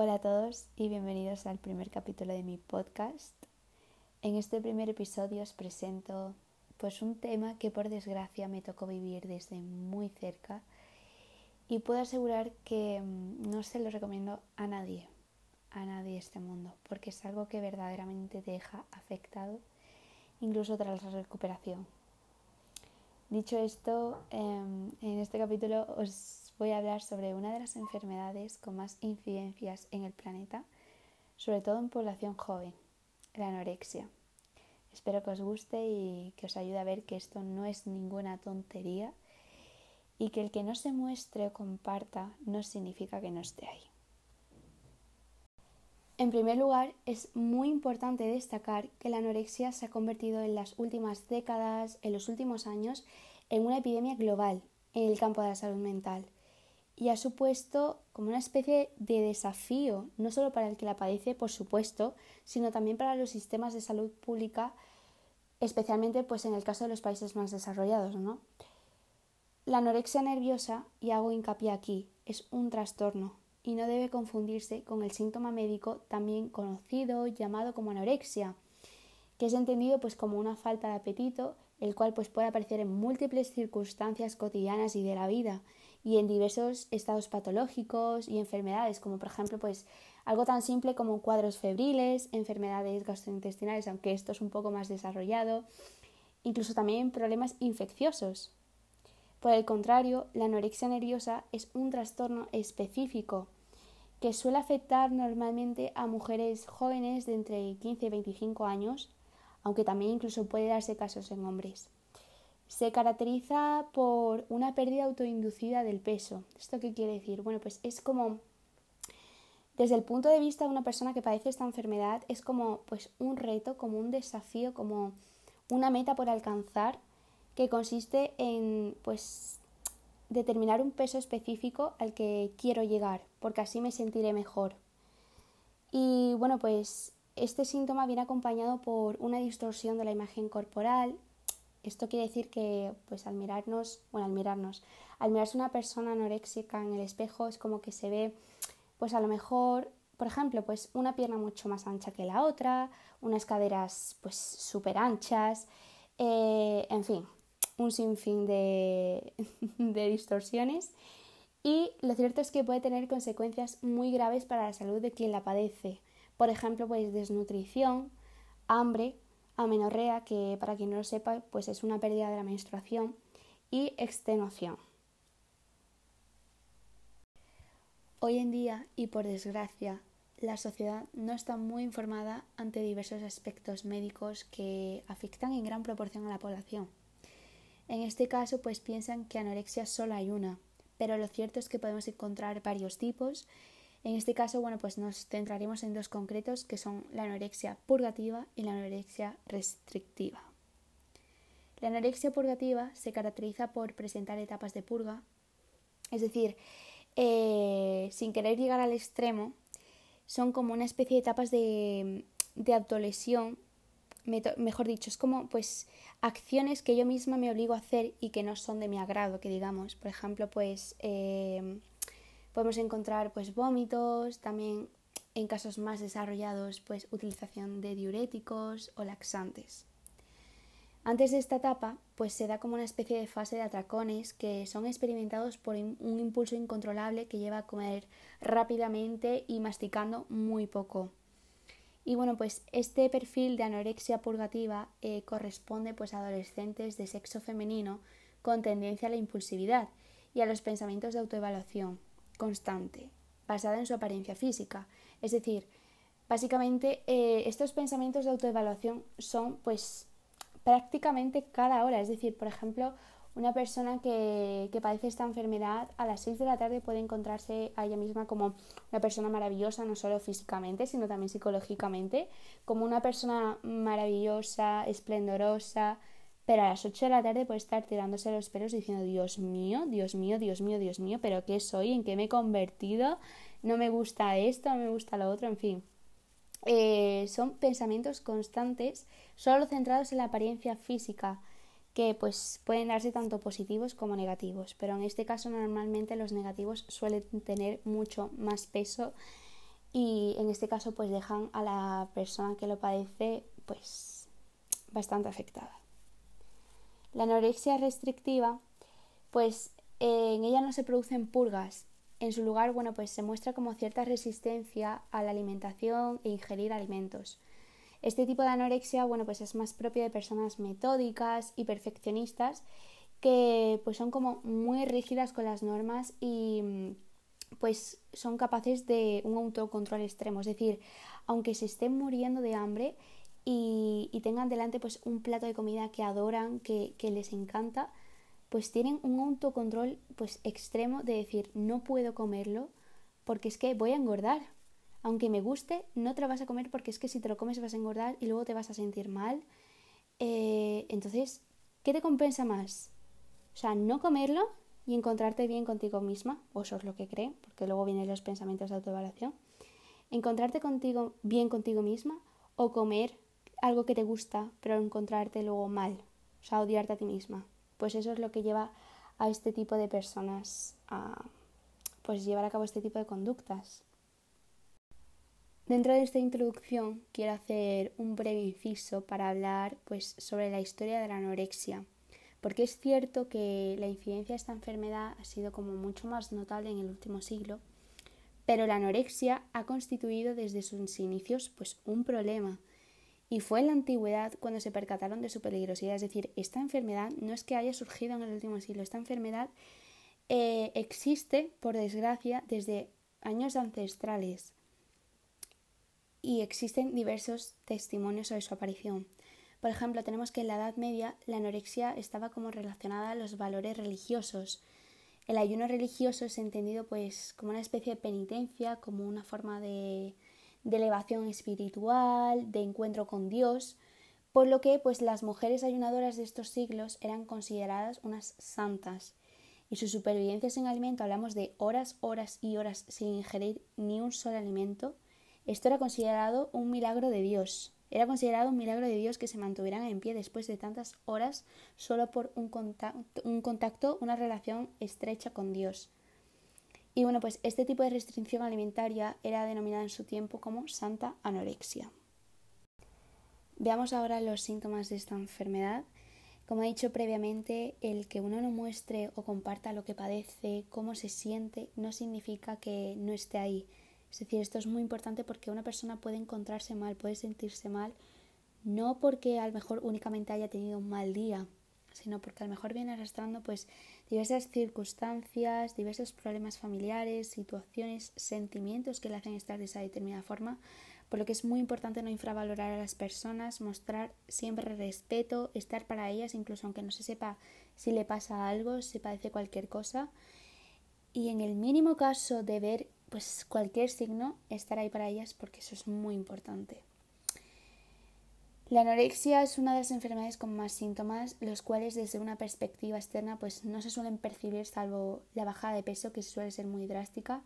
Hola a todos y bienvenidos al primer capítulo de mi podcast. En este primer episodio os presento pues un tema que por desgracia me tocó vivir desde muy cerca y puedo asegurar que mm, no se lo recomiendo a nadie, a nadie este mundo, porque es algo que verdaderamente te deja afectado incluso tras la recuperación. Dicho esto, em, en este capítulo os voy a hablar sobre una de las enfermedades con más incidencias en el planeta, sobre todo en población joven, la anorexia. Espero que os guste y que os ayude a ver que esto no es ninguna tontería y que el que no se muestre o comparta no significa que no esté ahí. En primer lugar, es muy importante destacar que la anorexia se ha convertido en las últimas décadas, en los últimos años, en una epidemia global en el campo de la salud mental y ha supuesto como una especie de desafío, no solo para el que la padece, por supuesto, sino también para los sistemas de salud pública, especialmente pues en el caso de los países más desarrollados, ¿no? La anorexia nerviosa, y hago hincapié aquí, es un trastorno y no debe confundirse con el síntoma médico también conocido llamado como anorexia, que es entendido pues como una falta de apetito, el cual pues puede aparecer en múltiples circunstancias cotidianas y de la vida, y en diversos estados patológicos y enfermedades, como por ejemplo pues algo tan simple como cuadros febriles, enfermedades gastrointestinales, aunque esto es un poco más desarrollado, incluso también problemas infecciosos. Por el contrario, la anorexia nerviosa es un trastorno específico que suele afectar normalmente a mujeres jóvenes de entre 15 y 25 años, aunque también incluso puede darse casos en hombres se caracteriza por una pérdida autoinducida del peso. ¿Esto qué quiere decir? Bueno, pues es como, desde el punto de vista de una persona que padece esta enfermedad, es como pues un reto, como un desafío, como una meta por alcanzar que consiste en pues determinar un peso específico al que quiero llegar, porque así me sentiré mejor. Y bueno, pues este síntoma viene acompañado por una distorsión de la imagen corporal, esto quiere decir que, pues al mirarnos, bueno, al mirarnos, al mirarse una persona anoréxica en el espejo es como que se ve, pues a lo mejor, por ejemplo, pues una pierna mucho más ancha que la otra, unas caderas pues súper anchas, eh, en fin, un sinfín de, de distorsiones. Y lo cierto es que puede tener consecuencias muy graves para la salud de quien la padece. Por ejemplo, pues desnutrición, hambre, amenorrea, que para quien no lo sepa, pues es una pérdida de la menstruación, y extenuación. Hoy en día, y por desgracia, la sociedad no está muy informada ante diversos aspectos médicos que afectan en gran proporción a la población. En este caso, pues piensan que anorexia solo hay una, pero lo cierto es que podemos encontrar varios tipos en este caso, bueno, pues nos centraremos en dos concretos que son la anorexia purgativa y la anorexia restrictiva. La anorexia purgativa se caracteriza por presentar etapas de purga, es decir, eh, sin querer llegar al extremo, son como una especie de etapas de, de autolesión, mejor dicho, es como pues acciones que yo misma me obligo a hacer y que no son de mi agrado, que digamos, por ejemplo, pues eh, Podemos encontrar pues vómitos, también en casos más desarrollados pues utilización de diuréticos o laxantes. Antes de esta etapa, pues se da como una especie de fase de atracones que son experimentados por un impulso incontrolable que lleva a comer rápidamente y masticando muy poco. Y bueno, pues este perfil de anorexia purgativa eh, corresponde pues a adolescentes de sexo femenino con tendencia a la impulsividad y a los pensamientos de autoevaluación, constante, basada en su apariencia física. Es decir, básicamente eh, estos pensamientos de autoevaluación son pues prácticamente cada hora. Es decir, por ejemplo, una persona que, que, padece esta enfermedad a las 6 de la tarde puede encontrarse a ella misma como una persona maravillosa, no solo físicamente, sino también psicológicamente, como una persona maravillosa, esplendorosa, pero a las 8 de la tarde puede estar tirándose los pelos diciendo, Dios mío, Dios mío, Dios mío, Dios mío, pero ¿qué soy? ¿En qué me he convertido? No me gusta esto, no me gusta lo otro, en fin. Eh, son pensamientos constantes, solo centrados en la apariencia física, que pues pueden darse tanto positivos como negativos, pero en este caso normalmente los negativos suelen tener mucho más peso y en este caso pues dejan a la persona que lo padece pues bastante afectada. La anorexia restrictiva pues en ella no se producen purgas. En su lugar, bueno, pues se muestra como cierta resistencia a la alimentación e ingerir alimentos. Este tipo de anorexia, bueno, pues es más propio de personas metódicas y perfeccionistas que pues son como muy rígidas con las normas y pues son capaces de un autocontrol extremo. Es decir, aunque se estén muriendo de hambre y, tengan delante pues un plato de comida que adoran, que, les encanta, pues tienen un autocontrol pues extremo de decir no puedo comerlo porque es que voy a engordar. Aunque me guste, no te lo vas a comer porque es que si te lo comes vas a engordar y luego te vas a sentir mal. Eh, entonces, ¿qué te compensa más? O sea, no comerlo y encontrarte bien contigo misma, o eso es lo que creen, porque luego vienen los pensamientos de autoevaluación. Encontrarte contigo bien contigo misma o comer algo que te gusta, pero encontrarte luego mal, o sea, odiarte a ti misma pues eso es lo que lleva a este tipo de personas a pues llevar a cabo este tipo de conductas. Dentro de esta introducción quiero hacer un breve inciso para hablar pues sobre la historia de la anorexia, porque es cierto que la incidencia de esta enfermedad ha sido como mucho más notable en el último siglo, pero la anorexia ha constituido desde sus inicios pues un problema y fue en la antigüedad cuando se percataron de su peligrosidad. Es decir, esta enfermedad no es que haya surgido en el último siglo, esta enfermedad eh, existe, por desgracia, desde años ancestrales y existen diversos testimonios sobre su aparición. Por ejemplo, tenemos que en la Edad Media la anorexia estaba como relacionada a los valores religiosos. El ayuno religioso es entendido pues como una especie de penitencia, como una forma de, de elevación espiritual, de encuentro con Dios, por lo que pues las mujeres ayunadoras de estos siglos eran consideradas unas santas y su supervivencia sin alimento, hablamos de horas, horas y horas sin ingerir ni un solo alimento, esto era considerado un milagro de Dios. Era considerado un milagro de Dios que se mantuvieran en pie después de tantas horas solo por un contacto, un contacto una relación estrecha con Dios. Y bueno, pues este tipo de restricción alimentaria era denominada en su tiempo como santa anorexia. Veamos ahora los síntomas de esta enfermedad. Como he dicho previamente, el que uno no muestre o comparta lo que padece, cómo se siente, no significa que no esté ahí. Es decir, esto es muy importante porque una persona puede encontrarse mal, puede sentirse mal, no porque a lo mejor únicamente haya tenido un mal día, sino porque a lo mejor viene arrastrando pues diversas circunstancias, diversos problemas familiares, situaciones, sentimientos que le hacen estar de esa determinada forma, por lo que es muy importante no infravalorar a las personas, mostrar siempre respeto, estar para ellas, incluso aunque no se sepa si le pasa algo, si padece cualquier cosa. Y en el mínimo caso de ver pues cualquier signo, estar ahí para ellas porque eso es muy importante. La anorexia es una de las enfermedades con más síntomas, los cuales desde una perspectiva externa pues no se suelen percibir salvo la bajada de peso que suele ser muy drástica.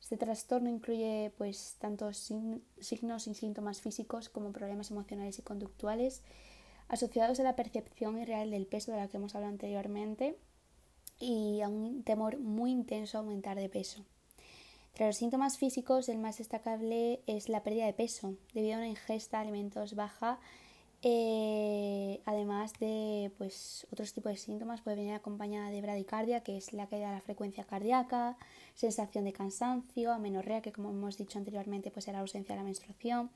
Este trastorno incluye pues tanto signos y síntomas físicos como problemas emocionales y conductuales asociados a la percepción irreal del peso de la que hemos hablado anteriormente y a un temor muy intenso a aumentar de peso. Entre los síntomas físicos, el más destacable es la pérdida de peso debido a una ingesta de alimentos baja. Eh, además de pues, otros tipos de síntomas, puede venir acompañada de bradicardia, que es la caída de la frecuencia cardíaca, sensación de cansancio, amenorrea, que como hemos dicho anteriormente, pues era ausencia de la menstruación,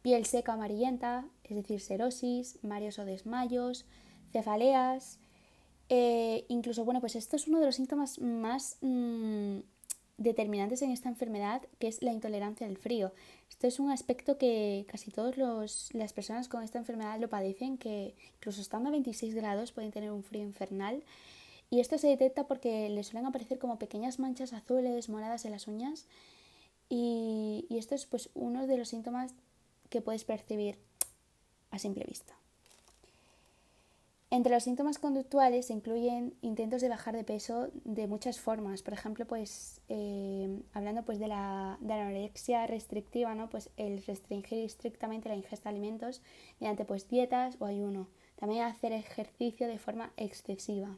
piel seca amarillenta, es decir, serosis, mareos o desmayos, cefaleas. Eh, incluso, bueno, pues esto es uno de los síntomas más mm, determinantes en esta enfermedad, que es la intolerancia al frío. Esto es un aspecto que casi todas las personas con esta enfermedad lo padecen, que incluso estando a 26 grados pueden tener un frío infernal. Y esto se detecta porque les suelen aparecer como pequeñas manchas azules, moradas en las uñas. Y, y esto es pues uno de los síntomas que puedes percibir a simple vista. Entre los síntomas conductuales se incluyen intentos de bajar de peso de muchas formas. Por ejemplo, pues eh, hablando pues de la, anorexia restrictiva, ¿no? Pues el restringir estrictamente la ingesta de alimentos mediante pues dietas o ayuno. También hacer ejercicio de forma excesiva.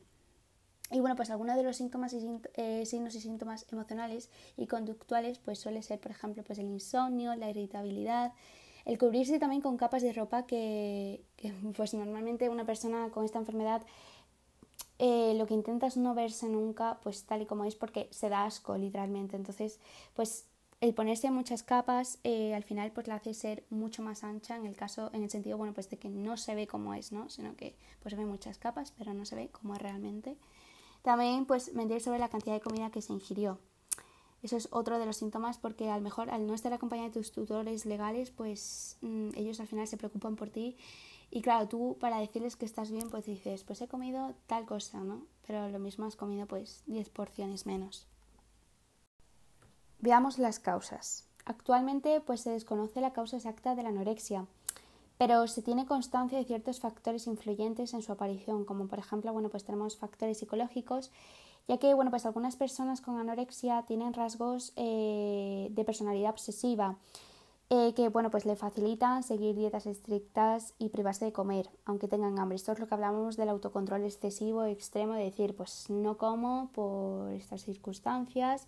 Y bueno, pues algunos de los síntomas y eh, signos y síntomas emocionales y conductuales pues suele ser, por ejemplo, pues el insomnio, la irritabilidad, el cubrirse también con capas de ropa que, pues normalmente una persona con esta enfermedad eh, lo que intenta es no verse nunca pues tal y como es porque se da asco literalmente. Entonces, pues el ponerse muchas capas eh, al final pues la hace ser mucho más ancha en el caso, en el sentido bueno pues de que no se ve como es, ¿no? Sino que pues se ve muchas capas, pero no se ve como es realmente. También pues mentir sobre la cantidad de comida que se ingirió. Eso es otro de los síntomas porque a lo mejor al no estar acompañado de tus tutores legales, pues mm, ellos al final se preocupan por ti y claro, tú para decirles que estás bien, pues dices, pues he comido tal cosa, ¿no? Pero lo mismo has comido pues 10 porciones menos. Veamos las causas. Actualmente pues se desconoce la causa exacta de la anorexia, pero se tiene constancia de ciertos factores influyentes en su aparición, como por ejemplo, bueno, pues tenemos factores psicológicos, ya que, bueno, pues algunas personas con anorexia tienen rasgos eh, de personalidad obsesiva, eh, que, bueno, pues le facilitan seguir dietas estrictas y privarse de comer, aunque tengan hambre. Esto es lo que hablamos del autocontrol excesivo, extremo, de decir, pues no como por estas circunstancias.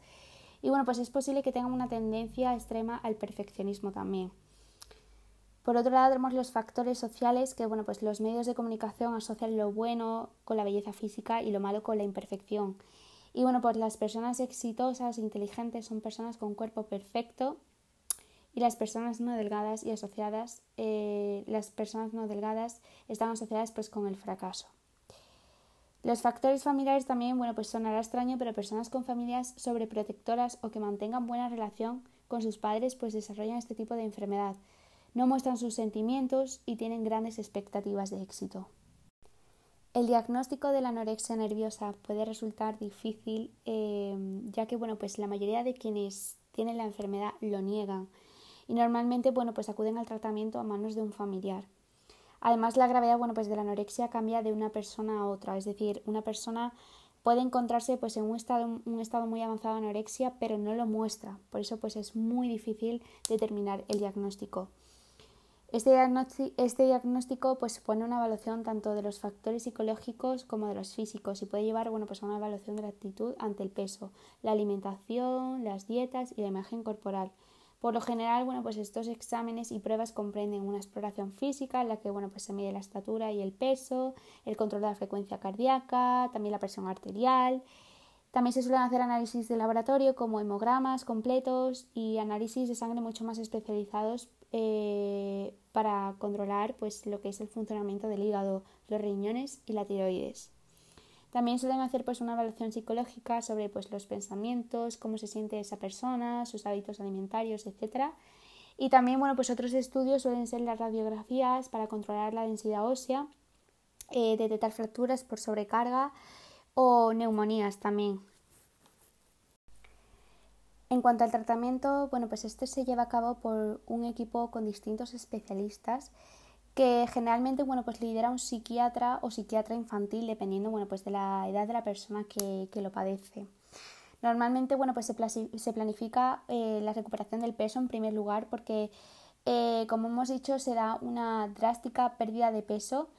Y bueno, pues es posible que tengan una tendencia extrema al perfeccionismo también. Por otro lado, tenemos los factores sociales que, bueno, pues los medios de comunicación asocian lo bueno con la belleza física y lo malo con la imperfección. Y bueno, pues las personas exitosas e inteligentes son personas con cuerpo perfecto y las personas no delgadas y asociadas, eh, las personas no delgadas están asociadas pues con el fracaso. Los factores familiares también, bueno, pues sonará extraño, pero personas con familias sobreprotectoras o que mantengan buena relación con sus padres pues desarrollan este tipo de enfermedad no muestran sus sentimientos y tienen grandes expectativas de éxito. El diagnóstico de la anorexia nerviosa puede resultar difícil eh, ya que bueno, pues la mayoría de quienes tienen la enfermedad lo niegan y normalmente bueno, pues acuden al tratamiento a manos de un familiar. Además la gravedad bueno, pues de la anorexia cambia de una persona a otra, es decir, una persona puede encontrarse pues en un estado, un estado muy avanzado de anorexia pero no lo muestra, por eso pues es muy difícil determinar el diagnóstico. Este, este diagnóstico, pues, supone una evaluación tanto de los factores psicológicos como de los físicos y puede llevar bueno, pues, a una evaluación de la actitud ante el peso, la alimentación, las dietas y la imagen corporal. Por lo general, bueno, pues estos exámenes y pruebas comprenden una exploración física en la que bueno, pues se mide la estatura y el peso, el control de la frecuencia cardíaca, también la presión arterial. También se suelen hacer análisis de laboratorio como hemogramas completos y análisis de sangre mucho más especializados eh, para controlar pues, lo que es el funcionamiento del hígado, los riñones y la tiroides. También suelen hacer pues, una evaluación psicológica sobre pues, los pensamientos, cómo se siente esa persona, sus hábitos alimentarios, etc. Y también bueno, pues otros estudios suelen ser las radiografías para controlar la densidad ósea, eh, detectar fracturas por sobrecarga o neumonías también. En cuanto al tratamiento, bueno, pues este se lleva a cabo por un equipo con distintos especialistas que generalmente, bueno, pues lidera un psiquiatra o psiquiatra infantil dependiendo, bueno, pues de la edad de la persona que, lo padece. Normalmente, bueno, pues se, planifica eh, la recuperación del peso en primer lugar porque, eh, como hemos dicho, será una drástica pérdida de peso.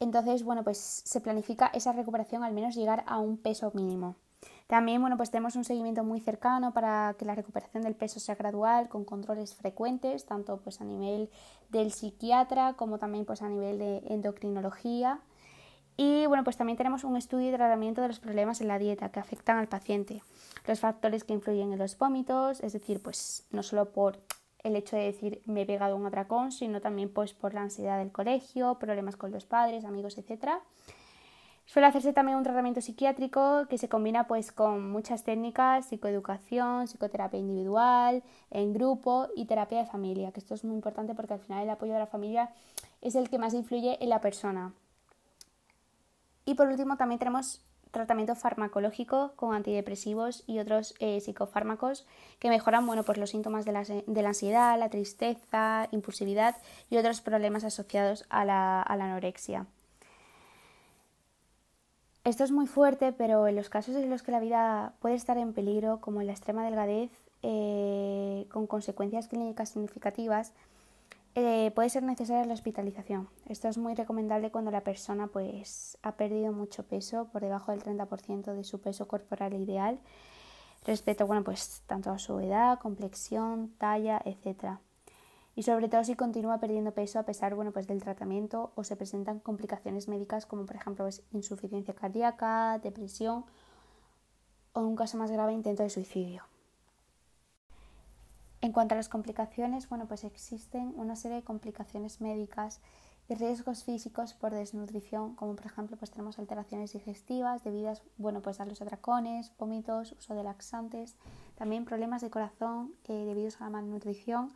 Entonces, bueno, pues se planifica esa recuperación al menos llegar a un peso mínimo. También, bueno, pues tenemos un seguimiento muy cercano para que la recuperación del peso sea gradual, con controles frecuentes, tanto pues a nivel del psiquiatra como también pues a nivel de endocrinología. Y bueno, pues también tenemos un estudio y tratamiento de los problemas en la dieta que afectan al paciente. Los factores que influyen en los vómitos, es decir, pues no solo por el hecho de decir me he pegado un atracón, sino también pues por la ansiedad del colegio, problemas con los padres, amigos, etcétera Suele hacerse también un tratamiento psiquiátrico que se combina pues con muchas técnicas, psicoeducación, psicoterapia individual, en grupo y terapia de familia, que esto es muy importante porque al final el apoyo de la familia es el que más influye en la persona. Y por último también tenemos tratamiento farmacológico con antidepresivos y otros eh, psicofármacos que mejoran bueno, pues los síntomas de la, de la, ansiedad, la tristeza, impulsividad y otros problemas asociados a la anorexia. Esto es muy fuerte, pero en los casos en los que la vida puede estar en peligro, como en la extrema delgadez, eh, con consecuencias clínicas significativas, eh, puede ser necesaria la hospitalización. Esto es muy recomendable cuando la persona pues, ha perdido mucho peso, por debajo del 30% de su peso corporal ideal, respecto bueno, pues, tanto a su edad, complexión, talla, etc. Y sobre todo si continúa perdiendo peso a pesar bueno, pues, del tratamiento o se presentan complicaciones médicas como por ejemplo pues, insuficiencia cardíaca, depresión o un caso más grave intento de suicidio. En cuanto a las complicaciones, bueno, pues existen una serie de complicaciones médicas y riesgos físicos por desnutrición, como por ejemplo, pues tenemos alteraciones digestivas debidas, bueno, pues a los atracones, vómitos, uso de laxantes, también problemas de corazón eh, debidos a la malnutrición,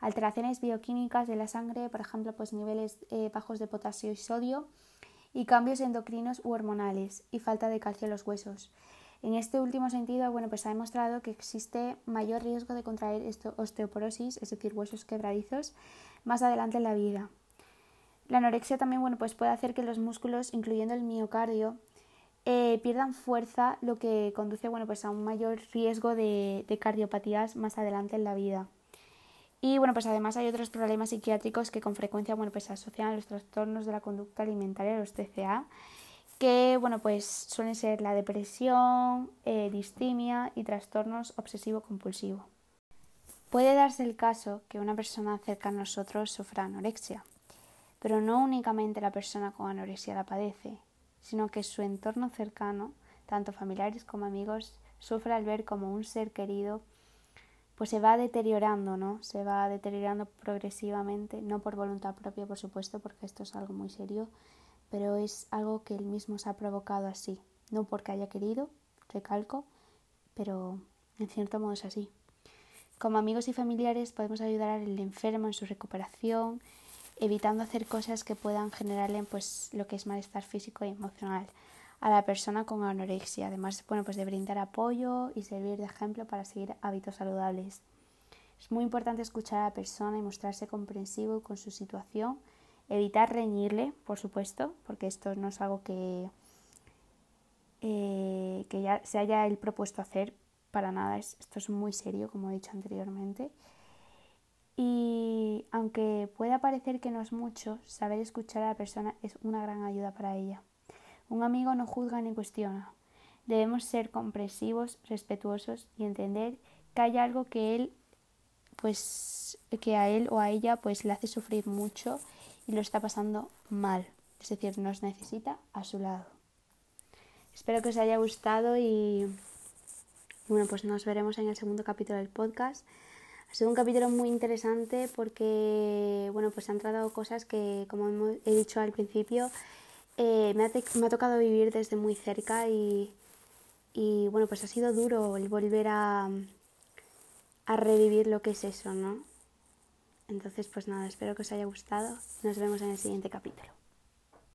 alteraciones bioquímicas de la sangre, por ejemplo, pues niveles eh, bajos de potasio y sodio, y cambios endocrinos u hormonales y falta de calcio en los huesos. En este último sentido, bueno, pues ha demostrado que existe mayor riesgo de contraer osteoporosis, es decir, huesos quebradizos, más adelante en la vida. La anorexia también bueno, pues puede hacer que los músculos, incluyendo el miocardio, eh, pierdan fuerza, lo que conduce bueno, pues a un mayor riesgo de, de, cardiopatías más adelante en la vida. Y bueno, pues además hay otros problemas psiquiátricos que con frecuencia bueno, pues se asocian a los trastornos de la conducta alimentaria, los TCA, que bueno, pues suelen ser la depresión, eh, distimia y trastornos obsesivo-compulsivo. Puede darse el caso que una persona cerca a nosotros sufra anorexia, pero no únicamente la persona con anorexia la padece, sino que su entorno cercano, tanto familiares como amigos, sufre al ver como un ser querido pues se va deteriorando, ¿no? Se va deteriorando progresivamente, no por voluntad propia, por supuesto, porque esto es algo muy serio, pero es algo que él mismo se ha provocado así, no porque haya querido, recalco, pero en cierto modo es así. Como amigos y familiares podemos ayudar al enfermo en su recuperación, evitando hacer cosas que puedan generarle pues lo que es malestar físico y emocional a la persona con anorexia. Además, bueno, pues de brindar apoyo y servir de ejemplo para seguir hábitos saludables. Es muy importante escuchar a la persona y mostrarse comprensivo con su situación Evitar reñirle, por supuesto, porque esto no es algo que, eh, que ya se haya propuesto hacer para nada. esto es muy serio, como he dicho anteriormente. Y aunque pueda parecer que no es mucho, saber escuchar a la persona es una gran ayuda para ella. Un amigo no juzga ni cuestiona. Debemos ser comprensivos, respetuosos y entender que hay algo que él, pues, que a él o a ella, pues, le hace sufrir mucho y lo está pasando mal, es decir, nos necesita a su lado. Espero que os haya gustado y bueno, pues nos veremos en el segundo capítulo del podcast. Ha sido un capítulo muy interesante porque, bueno, pues han tratado cosas que, como he dicho al principio, eh, me, ha tocado vivir desde muy cerca y, y, bueno, pues ha sido duro el volver a, a revivir lo que es eso, ¿no? Entonces, pues nada, espero que os haya gustado. Nos vemos en el siguiente capítulo.